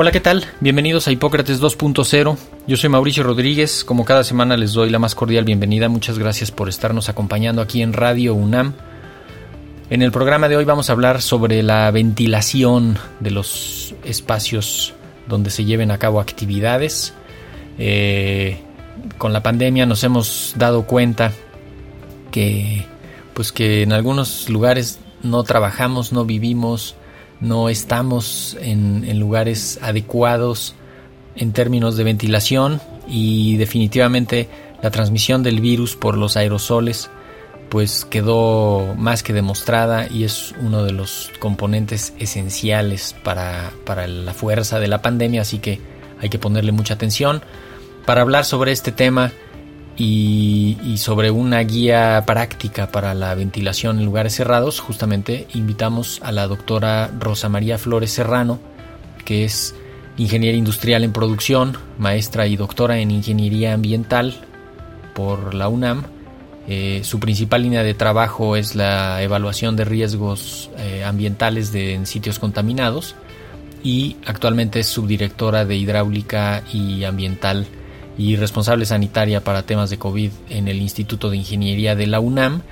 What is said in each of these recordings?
Hola, ¿qué tal? Bienvenidos a Hipócrates 2.0. Yo soy Mauricio Rodríguez. Como cada semana les doy la más cordial bienvenida. Muchas gracias por estarnos acompañando aquí en Radio UNAM. En el programa de hoy vamos a hablar sobre la ventilación de los espacios donde se lleven a cabo actividades. Eh, con la pandemia nos hemos dado cuenta que, pues que en algunos lugares no trabajamos, no vivimos, no estamos en, lugares adecuados en términos de ventilación y definitivamente la transmisión del virus por los aerosoles pues quedó más que demostrada y es uno de los componentes esenciales para, para la fuerza de la pandemia, así que hay que ponerle mucha atención. Para hablar sobre este tema y, sobre una guía práctica para la ventilación en lugares cerrados, justamente invitamos a la doctora Rosa María Flores Serrano, que es ingeniera industrial en producción, maestra y doctora en ingeniería ambiental por la UNAM. Eh, su principal línea de trabajo es la evaluación de riesgos eh, ambientales en sitios contaminados y actualmente es subdirectora de hidráulica y ambiental y responsable sanitaria para temas de COVID en el Instituto de Ingeniería de la UNAM.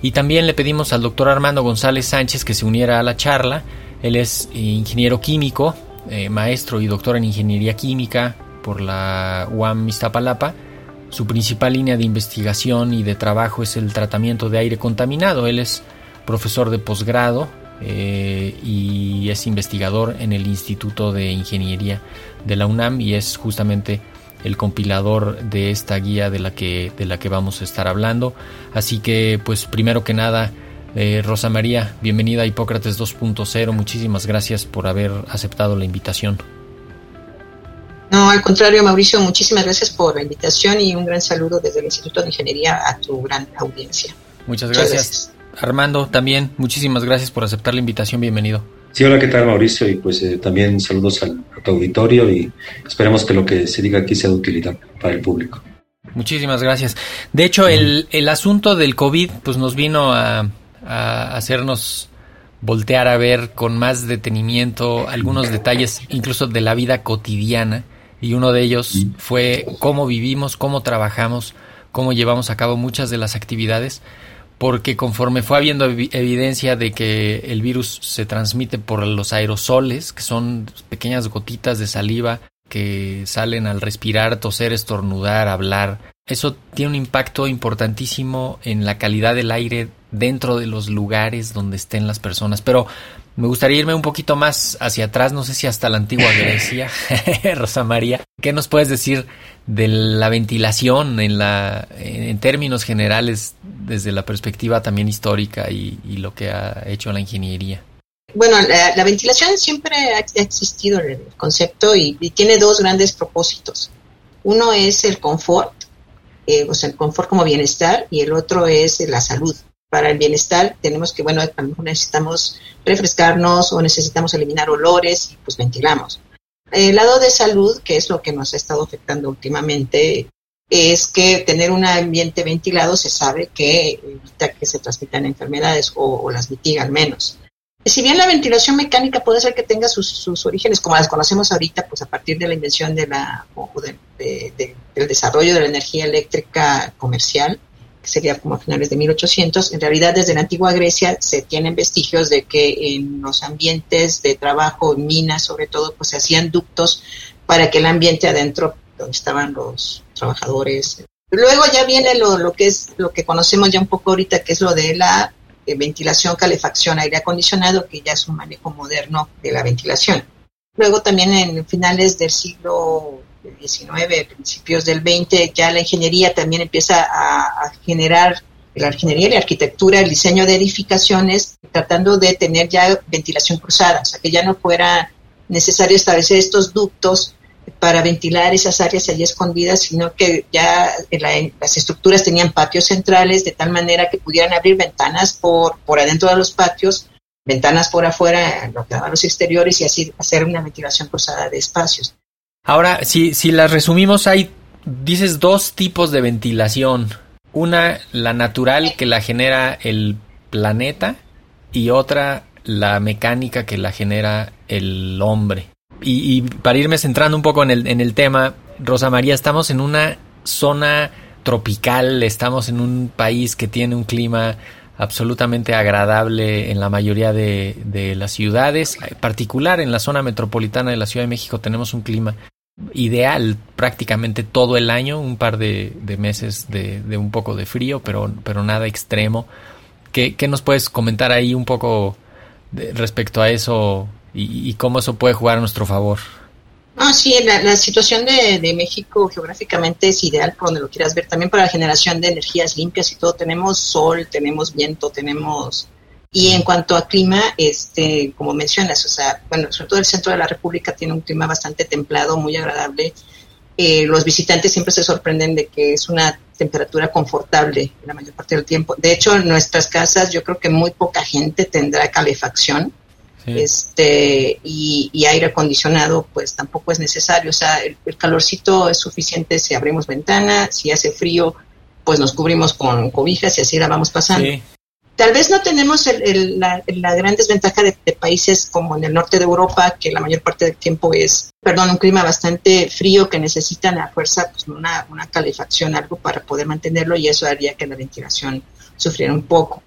Y también le pedimos al doctor Armando González Sánchez que se uniera a la charla. Él es ingeniero químico, eh, maestro y doctor en ingeniería química por la UAM Iztapalapa. Su principal línea de investigación y de trabajo es el tratamiento de aire contaminado. Él es profesor de posgrado eh, y es investigador en el Instituto de Ingeniería de la UNAM y es justamente el compilador de esta guía de la que, de la que vamos a estar hablando. Así que, pues primero que nada, eh, Rosa María, bienvenida a Hipócrates 2.0. Muchísimas gracias por haber aceptado la invitación. No, al contrario, Mauricio, muchísimas gracias por la invitación y un gran saludo desde el Instituto de Ingeniería a tu gran audiencia. Muchas gracias. Armando, también muchísimas gracias por aceptar la invitación. Bienvenido. Sí, hola, ¿qué tal Mauricio? Y pues eh, también saludos al, a tu auditorio y esperemos que lo que se diga aquí sea de utilidad para el público. Muchísimas gracias. De hecho, el, el asunto del COVID pues nos vino a, a hacernos voltear a ver con más detenimiento algunos detalles incluso de la vida cotidiana y uno de ellos fue cómo vivimos, cómo trabajamos, cómo llevamos a cabo muchas de las actividades porque conforme fue habiendo evidencia de que el virus se transmite por los aerosoles, que son pequeñas gotitas de saliva que salen al respirar, toser, estornudar, hablar, eso tiene un impacto importantísimo en la calidad del aire dentro de los lugares donde estén las personas. Pero me gustaría irme un poquito más hacia atrás, no sé si hasta la antigua Grecia, Rosa María. ¿Qué nos puedes decir de la ventilación en, la, en términos generales desde la perspectiva también histórica y, lo que ha hecho la ingeniería? Bueno, la, ventilación siempre ha, existido en el concepto y, tiene dos grandes propósitos. Uno es el confort, eh, o sea, el confort como bienestar, y el otro es la salud para el bienestar tenemos que, bueno, a lo mejor necesitamos refrescarnos o necesitamos eliminar olores y pues ventilamos. El lado de salud, que es lo que nos ha estado afectando últimamente, es que tener un ambiente ventilado se sabe que evita que se transmitan enfermedades o, las mitiga al menos. Si bien la ventilación mecánica puede ser que tenga sus, orígenes, como las conocemos ahorita, pues a partir de la invención de la, del desarrollo de la energía eléctrica comercial, que sería como a finales de 1800, en realidad desde la antigua Grecia se tienen vestigios de que en los ambientes de trabajo, en minas sobre todo, pues se hacían ductos para que el ambiente adentro, donde estaban los trabajadores. Luego ya viene lo, que es lo que conocemos ya un poco ahorita, que es lo de la eh, ventilación, calefacción, aire acondicionado, que ya es un manejo moderno de la ventilación. Luego también en finales del siglo XIX, principios del XX, ya la ingeniería también empieza a, generar la ingeniería la arquitectura, el diseño de edificaciones, tratando de tener ya ventilación cruzada, o sea, que ya no fuera necesario establecer estos ductos para ventilar esas áreas allí escondidas, sino que ya las estructuras tenían patios centrales de tal manera que pudieran abrir ventanas por, por adentro de los patios, ventanas por afuera, lo que daban los exteriores y así hacer una ventilación cruzada de espacios. Ahora, si, si las resumimos, hay, dices, dos tipos de ventilación. Una, la natural que la genera el planeta y otra, la mecánica que la genera el hombre. Y, para irme centrando un poco en el, en el tema, Rosa María, estamos en una zona tropical, estamos en un país que tiene un clima absolutamente agradable en la mayoría de, de, las ciudades, en particular en la zona metropolitana de la Ciudad de México tenemos un clima ideal prácticamente todo el año, un par de, meses de, un poco de frío, pero, pero nada extremo. ¿Qué, nos puedes comentar ahí un poco respecto a eso y, cómo eso puede jugar a nuestro favor? Ah, sí, la, situación de, de, México geográficamente es ideal por donde lo quieras ver, también para la generación de energías limpias y todo. Tenemos sol, tenemos viento, tenemos y en cuanto a clima, este, como mencionas, o sea, bueno, sobre todo el centro de la República tiene un clima bastante templado, muy agradable. Eh, los visitantes siempre se sorprenden de que es una temperatura confortable la mayor parte del tiempo. De hecho, en nuestras casas yo creo que muy poca gente tendrá calefacción. Este, y, aire acondicionado pues tampoco es necesario, o sea, el, el, calorcito es suficiente si abrimos ventana, si hace frío pues nos cubrimos con cobijas y así la vamos pasando. Sí. Tal vez no tenemos la, gran desventaja de, países como en el norte de Europa, que la mayor parte del tiempo es, perdón, un clima bastante frío que necesitan a fuerza pues, una, una calefacción, algo para poder mantenerlo y eso haría que la ventilación sufriera un poco.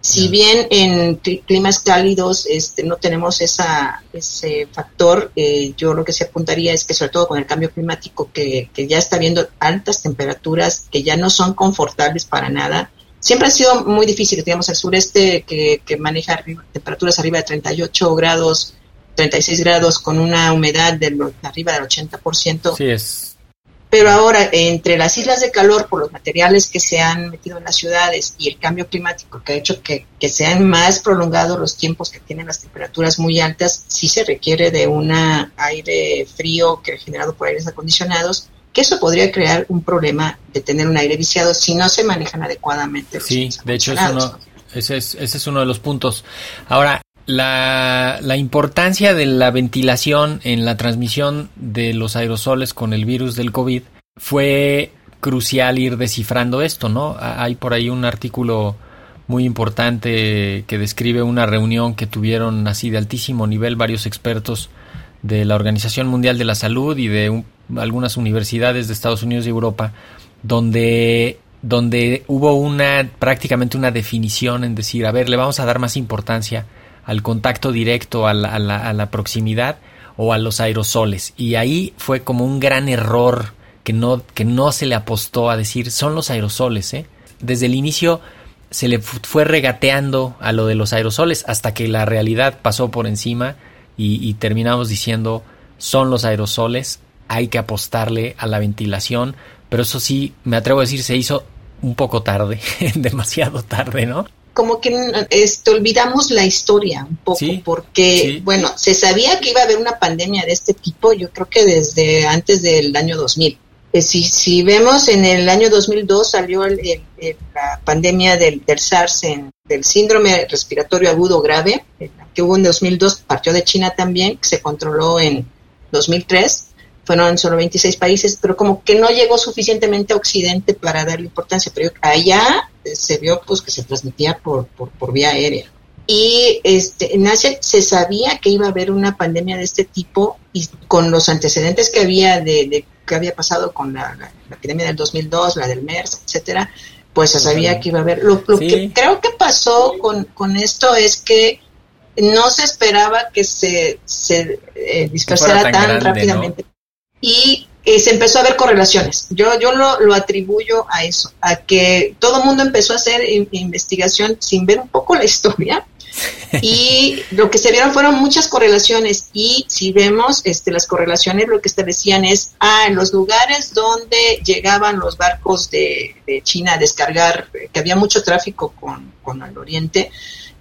Si bien en climas cálidos este, no tenemos esa, ese factor, eh, yo lo que se apuntaría es que sobre todo con el cambio climático que, que ya está habiendo altas temperaturas que ya no son confortables para nada, siempre ha sido muy difícil, digamos, el sureste que, maneja temperaturas arriba de 38 grados, 36 grados con una humedad de arriba del 80%. Sí, es. Pero ahora, entre las islas de calor, por los materiales que se han metido en las ciudades y el cambio climático que ha hecho que, que sean más prolongados los tiempos que tienen las temperaturas muy altas, sí se requiere de un aire frío que generado por aires acondicionados que eso podría crear un problema de tener un aire viciado si no se manejan adecuadamente. sí, de hecho ese, es, ese es uno de los puntos. Ahora, la, la, importancia de la ventilación en la transmisión de los aerosoles con el virus del COVID fue crucial ir descifrando esto, ¿no? Hay por ahí un artículo muy importante que describe una reunión que tuvieron así de altísimo nivel varios expertos de la Organización Mundial de la Salud y de algunas universidades de Estados Unidos y Europa, donde, donde hubo una prácticamente una definición en decir, a ver, le vamos a dar más importancia al contacto directo, a la, a la, proximidad o a los aerosoles. Y ahí fue como un gran error que no, que no se le apostó a decir, son los aerosoles. ¿eh? Desde el inicio se le fue regateando a lo de los aerosoles hasta que la realidad pasó por encima y, terminamos diciendo son los aerosoles, hay que apostarle a la ventilación, pero eso sí, me atrevo a decir, se hizo un poco tarde, demasiado tarde, ¿no? Como que este, olvidamos la historia un poco, porque, bueno, se sabía que iba a haber una pandemia de este tipo, yo creo que desde antes del año 2000. Eh, si, si vemos en el año 2002 salió la pandemia del, del SARS, en, del síndrome respiratorio agudo grave, que hubo en 2002, partió de China también, que se controló en 2003, fueron solo 26 países, pero como que no llegó suficientemente a Occidente para darle importancia, pero allá se vio pues que se transmitía por, por, vía aérea. Y este, en Asia se sabía que iba a haber una pandemia de este tipo y con los antecedentes que había de, de que había pasado con la, epidemia del 2002, la del MERS, etcétera, pues se sabía que iba a haber. Lo, que creo que pasó con, con esto es que no se esperaba que se, se eh, dispersara tan, rápidamente. Y eh, se empezó a ver correlaciones. Yo, yo lo, lo atribuyo a eso, a que todo el mundo empezó a hacer investigación sin ver un poco la historia. y lo que se vieron fueron muchas correlaciones y si vemos este, las correlaciones lo que establecían es ah, en los lugares donde llegaban los barcos de, de China a descargar que había mucho tráfico con, con el oriente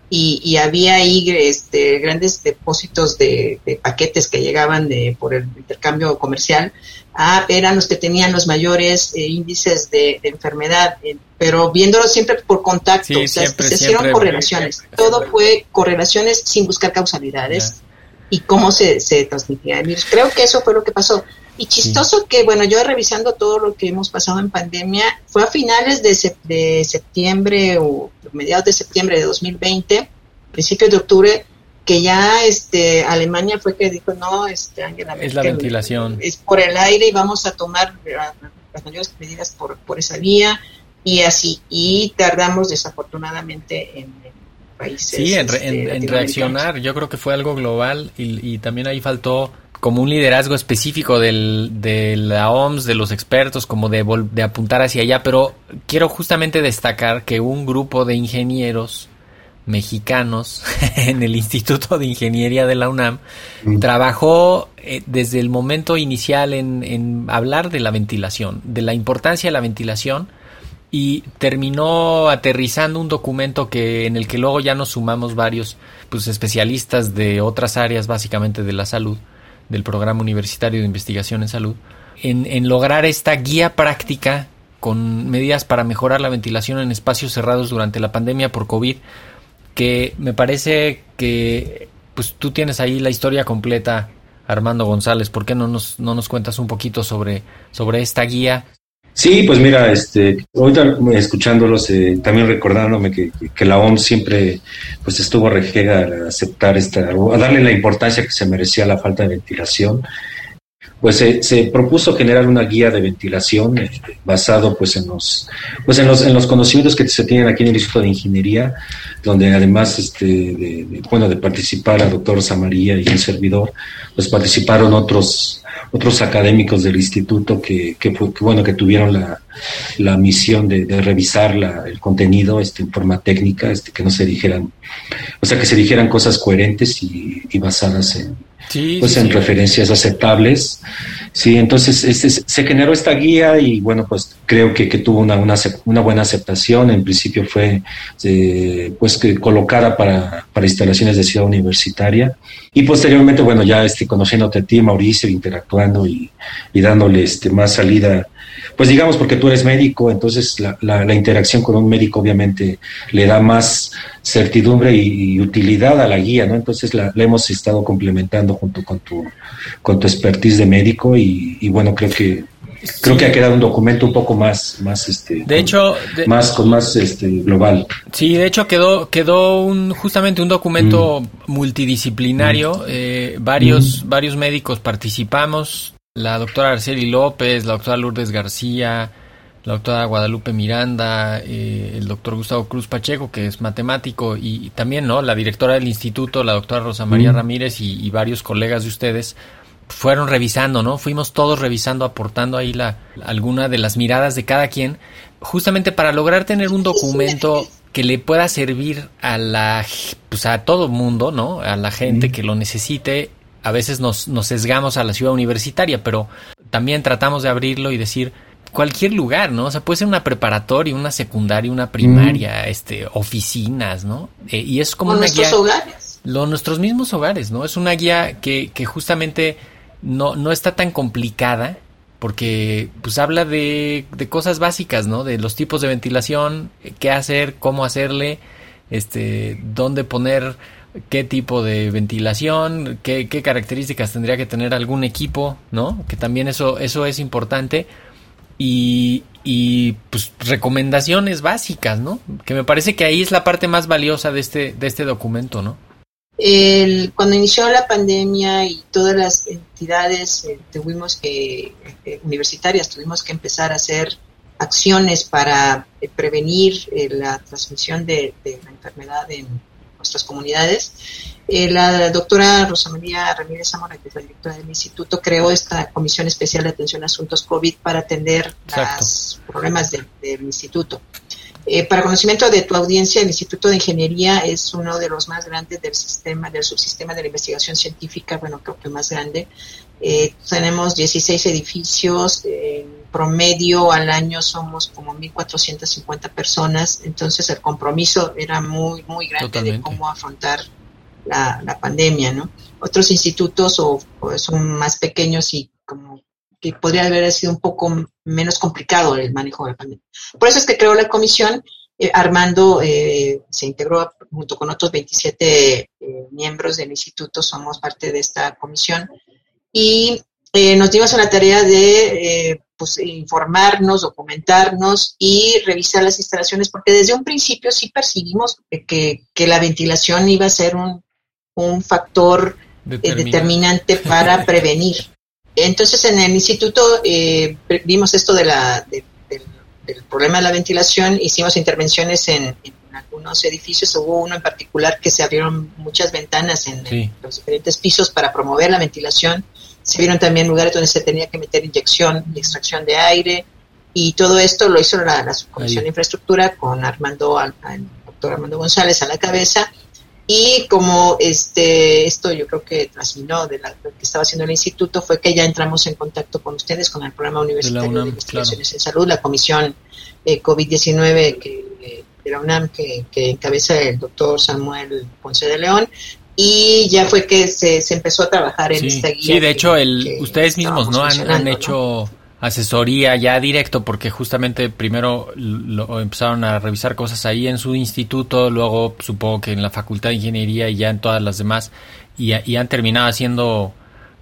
y, había ahí este, grandes depósitos de, paquetes que llegaban de, por el intercambio comercial, ah, eran los que tenían los mayores eh, índices de, enfermedad, eh, pero viéndolo siempre por contacto, o sea, se hicieron correlaciones, todo fue correlaciones sin buscar causalidades y cómo se, se transmitía el virus. Creo que eso fue lo que pasó. Y chistoso que, bueno, yo revisando todo lo que hemos pasado en pandemia, fue a finales de, de septiembre o mediados de septiembre de 2020, principios de octubre, que ya este Alemania fue que dijo, no, este Angela Es la ventilación. Es por el aire y vamos a tomar las mayores medidas por, por esa vía y así. Y tardamos desafortunadamente en, países. Sí, en, este, reaccionar. Yo creo que fue algo global y, y también ahí faltó como un liderazgo específico del, de la OMS, de los expertos, como de, de apuntar hacia allá, pero quiero justamente destacar que un grupo de ingenieros mexicanos en el Instituto de Ingeniería de la UNAM mm. trabajó eh, desde el momento inicial en, en, hablar de la ventilación, de la importancia de la ventilación y terminó aterrizando un documento que en el que luego ya nos sumamos varios pues especialistas de otras áreas básicamente de la salud del Programa Universitario de Investigación en Salud, en, lograr esta guía práctica con medidas para mejorar la ventilación en espacios cerrados durante la pandemia por COVID, que me parece que pues tú tienes ahí la historia completa, Armando González. ¿Por qué no nos, no nos cuentas un poquito sobre, sobre esta guía? Sí, pues mira, este, ahorita escuchándolos, eh, también recordándome que, que, la OMS siempre pues estuvo rejega a aceptar esta, a darle la importancia que se merecía la falta de ventilación pues se, propuso generar una guía de ventilación eh, basado pues en los pues en los en los conocimientos que se tienen aquí en el Instituto de Ingeniería donde además este de, bueno de participar a doctor Samaría y el servidor pues participaron otros otros académicos del instituto que, que, bueno que tuvieron la, la misión de, revisar la, el contenido este, en forma técnica este que no se dijeran o sea que se dijeran cosas coherentes y basadas en pues en referencias aceptables. Sí, entonces este, se generó esta guía y bueno, pues creo que, que tuvo una, una, una, buena aceptación. En principio fue eh, pues que colocada para, para, instalaciones de ciudad universitaria y posteriormente, bueno, ya este, conociéndote a ti, Mauricio, interactuando y, y dándole este, más salida pues digamos porque tú eres médico, entonces la, la, interacción con un médico obviamente le da más certidumbre y, utilidad a la guía, ¿no? Entonces la, hemos estado complementando junto con tu, con tu expertise de médico y, bueno, creo que creo que ha quedado un documento un poco más más este de hecho más con más este global sí de hecho quedó quedó un justamente un documento mm. multidisciplinario mm. eh, varios mm. varios médicos participamos la doctora Arceli López, la doctora Lourdes García, la doctora Guadalupe Miranda, eh, el doctor Gustavo Cruz Pacheco, que es matemático, y, también no la directora del instituto, la doctora Rosa María mm. Ramírez y, varios colegas de ustedes fueron revisando, ¿no? Fuimos todos revisando, aportando ahí la, alguna de las miradas de cada quien, justamente para lograr tener un documento que le pueda servir a la, pues a todo mundo, ¿no? A la gente mm. que lo necesite a veces nos, nos sesgamos a la ciudad universitaria, pero también tratamos de abrirlo y decir cualquier lugar, ¿no? O sea, puede ser una preparatoria, una secundaria, una primaria, este, oficinas, ¿no? Eh, y es como una nuestros hogares. Lo, nuestros mismos hogares, ¿no? Es una guía que, que justamente no, no está tan complicada porque pues habla de, de cosas básicas, ¿no? De los tipos de ventilación, qué hacer, cómo hacerle, este, dónde poner qué tipo de ventilación, qué, qué, características tendría que tener algún equipo, ¿no? Que también eso, eso es importante. Y, y pues recomendaciones básicas, ¿no? Que me parece que ahí es la parte más valiosa de este, de este documento, ¿no? El, cuando inició la pandemia y todas las entidades eh, tuvimos que, eh, universitarias tuvimos que empezar a hacer acciones para eh, prevenir eh, la transmisión de, la enfermedad en nuestras comunidades. Eh, la doctora Rosa María Ramírez Zamora, que es la directora del instituto, creó esta Comisión Especial de Atención a Asuntos COVID para atender los problemas del instituto. para conocimiento de tu audiencia, el Instituto de Ingeniería es uno de los más grandes del sistema, del subsistema de la investigación científica, bueno, creo que más grande. tenemos 16 edificios, promedio al año somos como 1.450 personas, entonces el compromiso era muy, muy grande de cómo afrontar la, la, pandemia, ¿no? Otros institutos o, son más pequeños y como que podría haber sido un poco menos complicado el manejo de la pandemia. Por eso es que creó la comisión. Eh, Armando eh, se integró junto con otros 27 eh, miembros del instituto, somos parte de esta comisión. Y nos dimos a la tarea de pues, informarnos, documentarnos y revisar las instalaciones, porque desde un principio sí percibimos que, la ventilación iba a ser un, factor eh, determinante para prevenir. Entonces, en el instituto eh, vimos esto de la, del problema de la ventilación, hicimos intervenciones en, algunos edificios, hubo uno en particular que se abrieron muchas ventanas en los diferentes pisos para promover la ventilación se vieron también lugares donde se tenía que meter inyección y extracción de aire. Y todo esto lo hizo la, Subcomisión de Infraestructura con Armando, doctor Armando González a la cabeza. Y como este, esto yo creo que trasminó de lo que estaba haciendo el instituto, fue que ya entramos en contacto con ustedes, con el programa universitario de, investigaciones en salud, la comisión eh, COVID-19 que, de la UNAM que, que encabeza el doctor Samuel Ponce de León, y ya fue que se, se empezó a trabajar en esta guía. Sí, de hecho, el, ustedes mismos no han, hecho asesoría ya directo porque justamente primero lo, empezaron a revisar cosas ahí en su instituto, luego supongo que en la Facultad de Ingeniería y ya en todas las demás y, y han terminado haciendo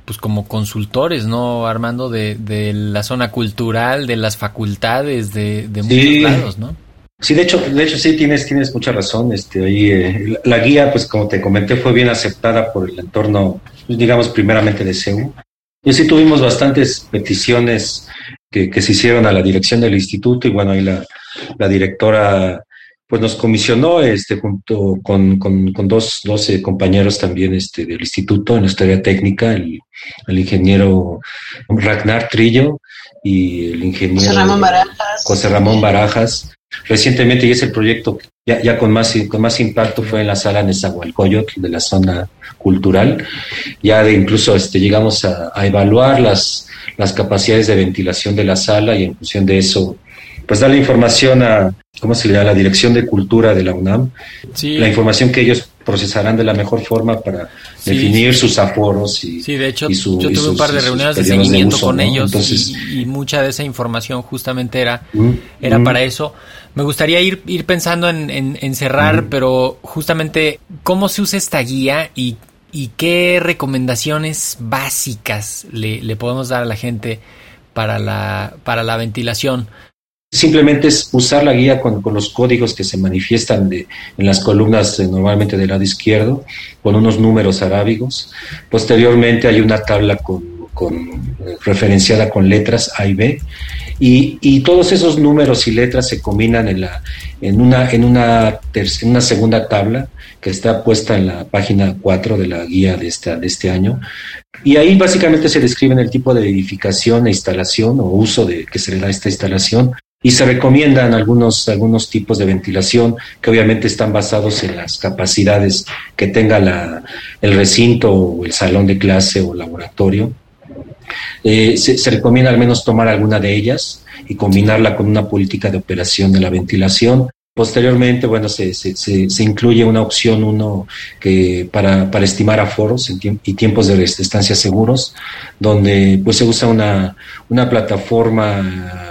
pues como consultores, ¿no, Armando? De, de la zona cultural, de las facultades, de, de muchos lados, ¿no? Sí, de hecho, de hecho sí tienes, tienes mucha razón. Este, ahí, eh, la guía, pues como te comenté, fue bien aceptada por el entorno, pues, digamos, primeramente de CEU. Y sí tuvimos bastantes peticiones que, que, se hicieron a la dirección del instituto y bueno, ahí la, la directora pues nos comisionó este junto con, con, con dos, 12 compañeros también este, del instituto en la historia técnica, el, el ingeniero Ragnar Trillo y el ingeniero José Ramón Barajas. José Ramón Barajas Recientemente, y es el proyecto ya, ya con, más, con más impacto, fue en la sala Nezahualcóyotl de la zona cultural. Ya de incluso este, llegamos a, evaluar las, las capacidades de ventilación de la sala y en función de eso, pues dar la información a, ¿cómo se le da? La Dirección de Cultura de la UNAM. La información que ellos procesarán de la mejor forma para definir sus aforos y Sí, de hecho, yo tuve un par de reuniones de seguimiento con ellos y, mucha de esa información justamente era, era para eso. Me gustaría ir, ir pensando en, cerrar, pero justamente cómo se usa esta guía y, y qué recomendaciones básicas le, le, podemos dar a la gente para la, para la ventilación. Simplemente es usar la guía con, con los códigos que se manifiestan de, en las columnas eh, normalmente del lado izquierdo, con unos números arábigos. Posteriormente hay una tabla con con, referenciada con letras A y B, y, todos esos números y letras se combinan en, una en una segunda tabla que está puesta en la página 4 de la guía de, esta, de este año. Y ahí básicamente se describen el tipo de edificación e instalación o uso de, que se le da a esta instalación, y se recomiendan algunos, algunos tipos de ventilación que obviamente están basados en las capacidades que tenga la, el recinto o el salón de clase o laboratorio. Eh, se, recomienda al menos tomar alguna de ellas y combinarla con una política de operación de la ventilación. Posteriormente, bueno, se, se, incluye una opción uno que para, para estimar aforos y tiempos de estancia seguros, donde pues se usa una, una plataforma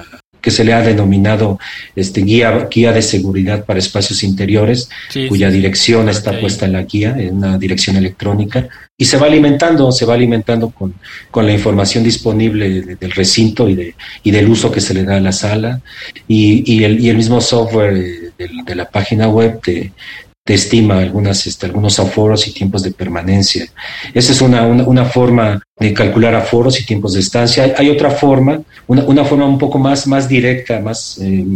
que se le ha denominado este guía, guía de seguridad para espacios interiores, cuya dirección está puesta en la guía, en una dirección electrónica, y se va alimentando, se va alimentando con, con la información disponible del recinto y, de, y del uso que se le da a la sala, y, y, el, y el mismo software de, de la página web de, te estima algunas, este, algunos aforos y tiempos de permanencia. Esa es una, una, forma de calcular aforos y tiempos de estancia. Hay, otra forma, una, una, forma un poco más, más directa, más, eh,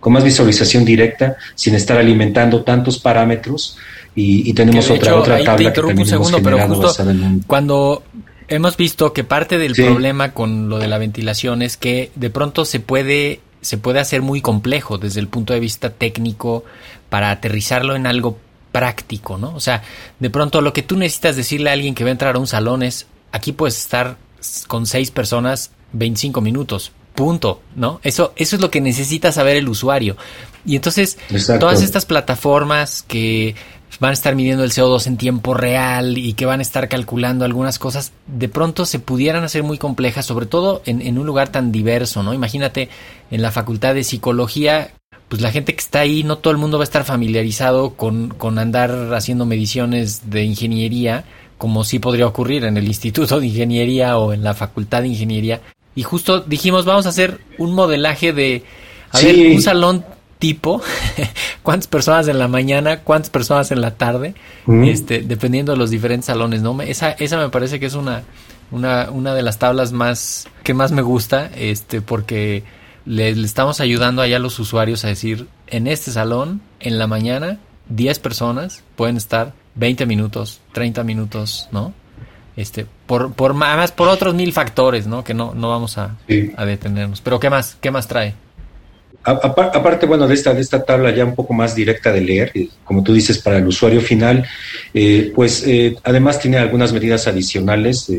con más visualización directa, sin estar alimentando tantos parámetros. Y, tenemos otra, otra tabla que también un segundo, pero justo cuando hemos visto que parte del problema con lo de la ventilación es que de pronto se puede se puede hacer muy complejo desde el punto de vista técnico para aterrizarlo en algo práctico, ¿no? O sea, de pronto lo que tú necesitas decirle a alguien que va a entrar a un salón es, aquí puedes estar con seis personas 25 minutos, punto, ¿no? Eso, eso es lo que necesita saber el usuario. Y entonces, todas estas plataformas que van a estar midiendo el CO2 en tiempo real y que van a estar calculando algunas cosas, de pronto se pudieran hacer muy complejas, sobre todo en, en un lugar tan diverso, ¿no? Imagínate en la facultad de psicología, pues la gente que está ahí, no todo el mundo va a estar familiarizado con, con andar haciendo mediciones de ingeniería, como sí podría ocurrir en el Instituto de Ingeniería o en la Facultad de Ingeniería. Y justo dijimos, vamos a hacer un modelaje de, a ver, un salón tipo, cuántas personas en la mañana, cuántas personas en la tarde, este, dependiendo de los diferentes salones, ¿no? Esa, esa me parece que es una, una, una de las tablas más, que más me gusta, este, porque le, estamos ayudando allá a los usuarios a decir, en este salón, en la mañana, 10 personas pueden estar 20 minutos, 30 minutos, ¿no? Este, por, por, además por otros mil factores, ¿no? Que no, no vamos a, a detenernos. Pero ¿qué más? ¿Qué más trae? Aparte, bueno, de esta, de esta tabla ya un poco más directa de leer, eh, como tú dices, para el usuario final, eh, pues eh, además tiene algunas medidas adicionales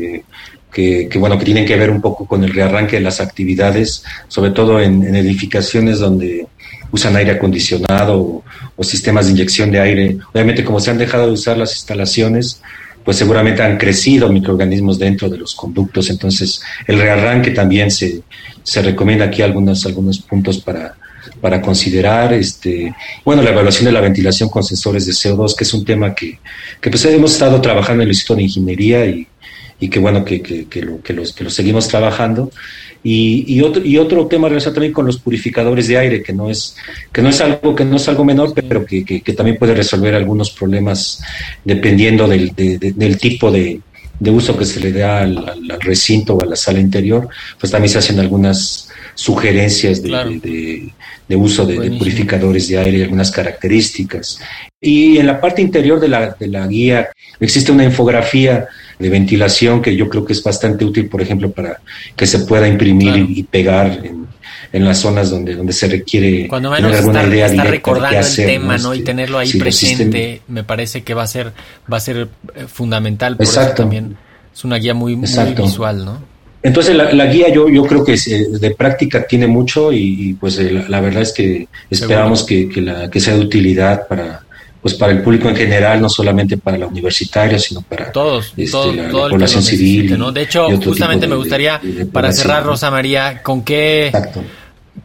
que, bueno, que tienen que ver un poco con el rearranque de las actividades, sobre todo en, edificaciones donde usan aire acondicionado o, sistemas de inyección de aire. Obviamente, como se han dejado de usar las instalaciones, pues seguramente han crecido microorganismos dentro de los conductos. Entonces, el rearranque también se, se recomienda aquí algunos, algunos puntos para, para considerar. Este, bueno, la evaluación de la ventilación con sensores de CO2, que es un tema que, que pues hemos estado trabajando en el Instituto de Ingeniería y, que bueno, que, que, que, lo, los, seguimos trabajando. Y, otro, y otro tema relacionado también con los purificadores de aire, que no es, que no es algo, que no es algo menor, pero que, que también puede resolver algunos problemas dependiendo del, del tipo de, de uso que se le da al, recinto o a la sala interior, pues también se hacen algunas sugerencias de, de, uso de, purificadores de aire y algunas características. Y en la parte interior de la, de la guía existe una infografía de ventilación que yo creo que es bastante útil, por ejemplo, para que se pueda imprimir y, pegar en, en, las zonas donde, donde se requiere Cuando tener alguna idea estar recordando el tema ¿no? y este, tenerlo ahí presente, me parece que va a ser, va a ser eh, fundamental. Por Exacto. Eso también es una guía muy, muy visual, ¿no? Entonces la, la, guía yo, yo creo que eh, de práctica tiene mucho y, pues eh, la, verdad es que esperamos que, que, la, que sea de utilidad para, pues para el público en general, no solamente para la universitaria, sino para todos, este, la, población civil. ¿no? De hecho, justamente me gustaría, para cerrar, Rosa María, ¿con qué,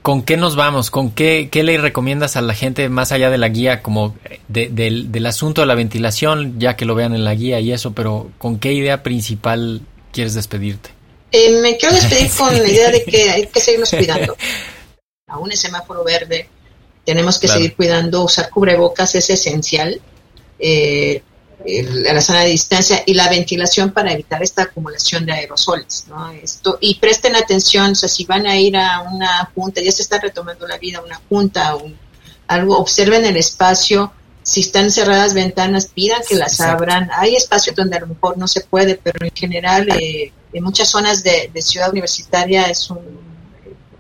¿con qué nos vamos? ¿Con qué, qué le recomiendas a la gente más allá de la guía, como del, del asunto de la ventilación, ya que lo vean en la guía y eso, pero ¿con qué idea principal quieres despedirte? Eh, me quiero despedir con la idea de que hay que seguirnos cuidando. Aún es semáforo verde, tenemos que seguir cuidando, usar cubrebocas es esencial, eh, la sana distancia y la ventilación para evitar esta acumulación de aerosoles. ¿no? Esto, y presten atención, o sea, si van a ir a una junta, ya se está retomando la vida, una junta, un, algo, observen el espacio, si están cerradas ventanas, pidan que las abran. Hay espacios donde a lo mejor no se puede, pero en general, eh, en muchas zonas de, de ciudad universitaria es un,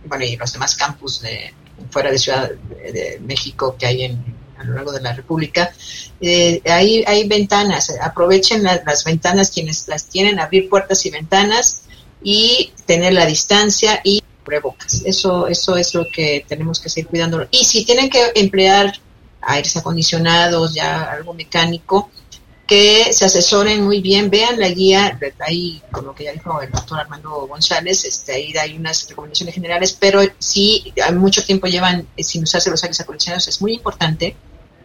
bueno, y los demás campus de, fuera de Ciudad de, México que hay en, a lo largo de la República, eh, hay, hay ventanas, aprovechen las ventanas quienes las tienen, abrir puertas y ventanas y tener la distancia y. Eso, eso es lo que tenemos que seguir cuidando. Y si tienen que emplear aires acondicionados, ya algo mecánico, que se asesoren muy bien, vean la guía, ahí con lo que ya dijo el doctor Armando González, este, ahí hay unas recomendaciones generales, pero sí, hay mucho tiempo llevan sin usarse los aires acondicionados, es muy importante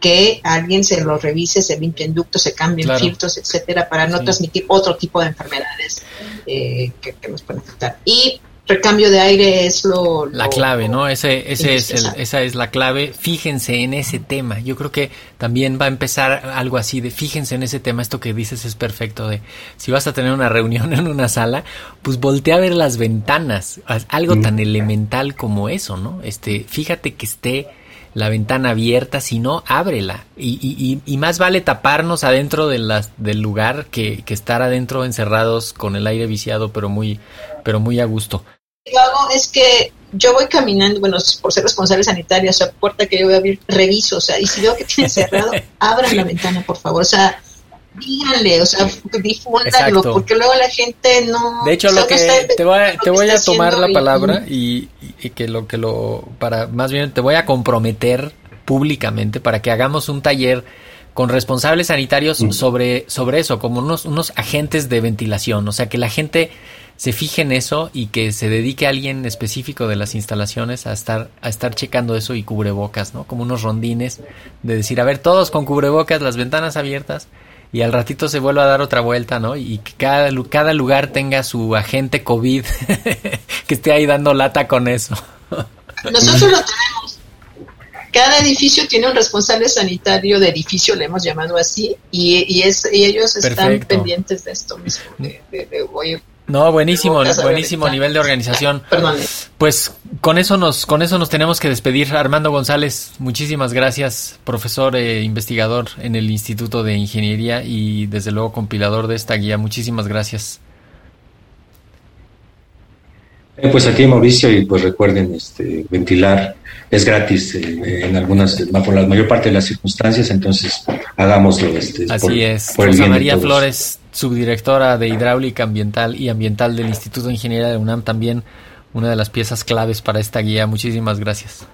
que alguien se los revise, se limpien ductos, se cambien filtros, etcétera, para no transmitir otro tipo de enfermedades eh, que, nos pueden afectar. Y recambio de aire es lo... La lo- clave, ¿no? Ese, ese es el- esa es la clave. Fíjense en ese tema. Yo creo que también va a empezar algo así de fíjense en ese tema. Esto que dices es perfecto. De si vas a tener una reunión en una sala, pues voltea a ver las ventanas. Algo tan elemental como eso, ¿no? Este, fíjate que esté la ventana abierta, si no, ábrela. Y, y, y, y más vale taparnos adentro de las, del lugar que, que estar adentro encerrados con el aire viciado, pero muy, pero muy a gusto. Lo que hago es que yo voy caminando, bueno, por ser responsable sanitaria, o sea, puerta que yo voy a abrir, reviso, o sea, y si veo que tiene cerrado, abran la ventana, por favor, o sea, díganle, o sea, difúndanlo, porque luego la gente no... De hecho, o sea, lo que no te voy a, te voy a tomar la palabra y, y- y que lo que lo para más bien te voy a comprometer públicamente para que hagamos un taller con responsables sanitarios sobre sobre eso, como unos unos agentes de ventilación, o sea, que la gente se fije en eso y que se dedique a alguien específico de las instalaciones a estar a estar checando eso y cubrebocas, ¿no? Como unos rondines de decir, a ver, todos con cubrebocas, las ventanas abiertas y al ratito se vuelve a dar otra vuelta, ¿no? Y que cada, cada lugar tenga su agente COVID que esté ahí dando lata con eso. Nosotros lo tenemos. Cada edificio tiene un responsable sanitario de edificio, le hemos llamado así, y, y es, y ellos están Perfecto. pendientes de esto mismo. de- de- de, oye, No, buenísimo, buenísimo nivel de organización. Perdón. Pues con eso nos con eso nos tenemos que despedir. Armando González, muchísimas gracias, profesor e investigador en el Instituto de Ingeniería y desde luego compilador de esta guía. Muchísimas gracias. Eh, Pues aquí Mauricio y pues recuerden este, ventilar es gratis eh, en algunas por la mayor parte de las circunstancias entonces hagámoslo este, Así por- es. por Rosa María. Flores, subdirectora de Hidráulica Ambiental y Ambiental del Instituto de Ingeniería de UNAM, también una de las piezas claves para esta guía. Muchísimas gracias.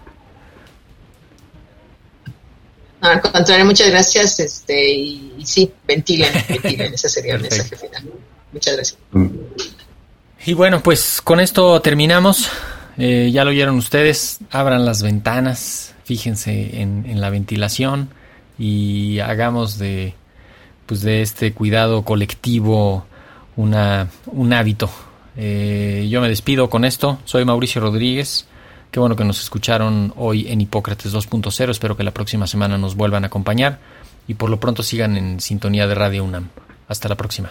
No, al contrario, muchas gracias. Este, y, y sí, ventilen, ventilen, ese sería el mensaje final. Muchas gracias. Y bueno, pues con esto terminamos. Eh, ya lo oyeron ustedes. Abran las ventanas, fíjense en, en la ventilación y hagamos de, pues de este cuidado colectivo una, un hábito. Eh, yo me despido con esto. Soy Mauricio Rodríguez. Qué bueno que nos escucharon hoy en Hipócrates 2.0. Espero que la próxima semana nos vuelvan a acompañar y por lo pronto sigan en sintonía de Radio UNAM. Hasta la próxima.